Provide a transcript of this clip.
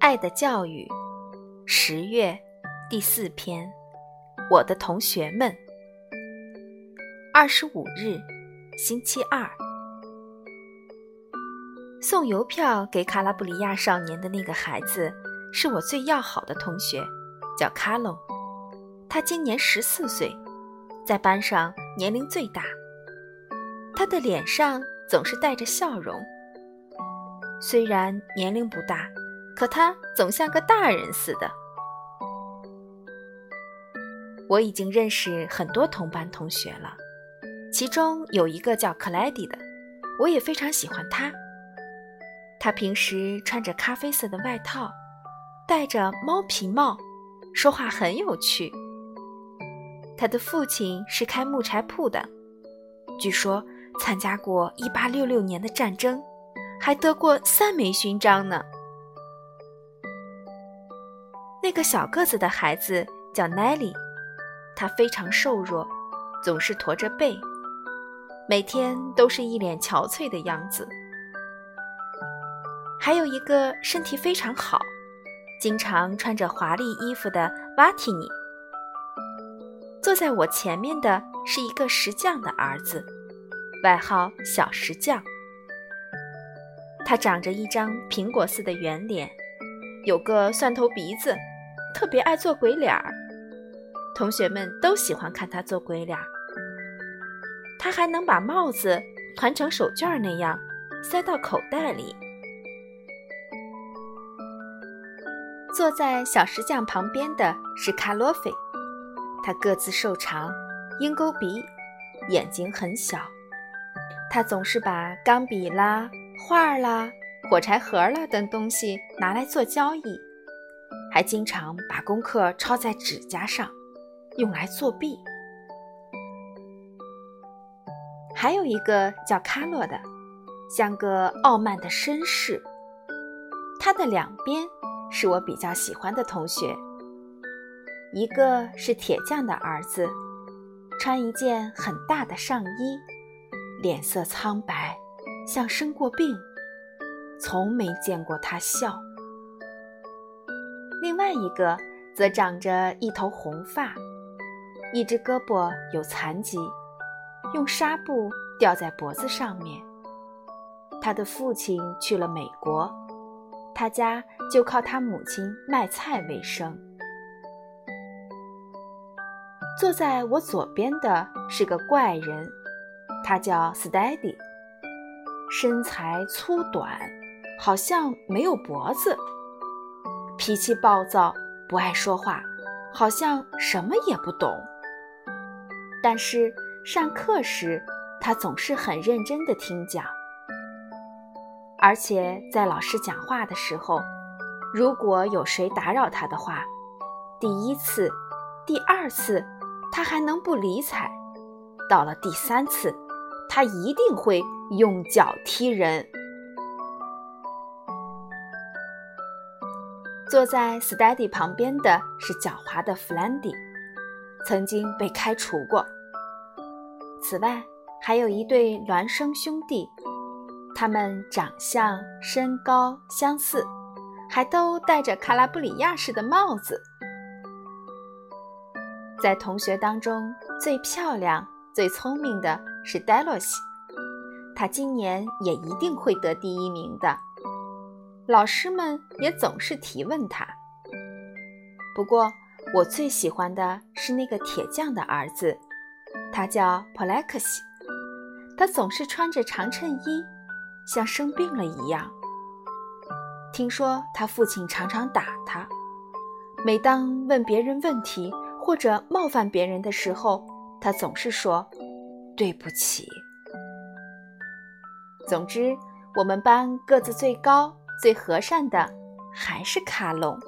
爱的教育，十月第四篇，我的同学们，二十五日，星期二，送邮票给卡拉布里亚少年的那个孩子是我最要好的同学，叫卡隆，他今年十四岁，在班上年龄最大，他的脸上总是带着笑容，虽然年龄不大。可他总像个大人似的。我已经认识很多同班同学了，其中有一个叫克莱迪的，我也非常喜欢他。他平时穿着咖啡色的外套，戴着猫皮帽，说话很有趣。他的父亲是开木柴铺的，据说参加过1866年的战争，还得过三枚勋章呢。那个小个子的孩子叫奈利，他非常瘦弱，总是驼着背，每天都是一脸憔悴的样子。还有一个身体非常好，经常穿着华丽衣服的瓦提尼。坐在我前面的是一个石匠的儿子，外号小石匠。他长着一张苹果似的圆脸，有个蒜头鼻子。特别爱做鬼脸儿，同学们都喜欢看他做鬼脸儿。他还能把帽子团成手绢那样塞到口袋里。坐在小石匠旁边的是卡洛菲，他个子瘦长，鹰钩鼻，眼睛很小。他总是把钢笔啦、画啦、火柴盒啦等东西拿来做交易。还经常把功课抄在指甲上，用来作弊。还有一个叫卡洛的，像个傲慢的绅士。他的两边是我比较喜欢的同学，一个是铁匠的儿子，穿一件很大的上衣，脸色苍白，像生过病，从没见过他笑。另外一个则长着一头红发，一只胳膊有残疾，用纱布吊在脖子上面。他的父亲去了美国，他家就靠他母亲卖菜为生。坐在我左边的是个怪人，他叫 Steady，身材粗短，好像没有脖子。脾气暴躁，不爱说话，好像什么也不懂。但是上课时，他总是很认真地听讲。而且在老师讲话的时候，如果有谁打扰他的话，第一次、第二次，他还能不理睬；到了第三次，他一定会用脚踢人。坐在 Steady 旁边的是狡猾的弗兰迪，曾经被开除过。此外，还有一对孪生兄弟，他们长相、身高相似，还都戴着卡拉布里亚式的帽子。在同学当中，最漂亮、最聪明的是戴洛西，他今年也一定会得第一名的。老师们也总是提问他。不过，我最喜欢的是那个铁匠的儿子，他叫普莱克西。他总是穿着长衬衣，像生病了一样。听说他父亲常常打他，每当问别人问题或者冒犯别人的时候，他总是说：“对不起。”总之，我们班个子最高。最和善的还是卡隆。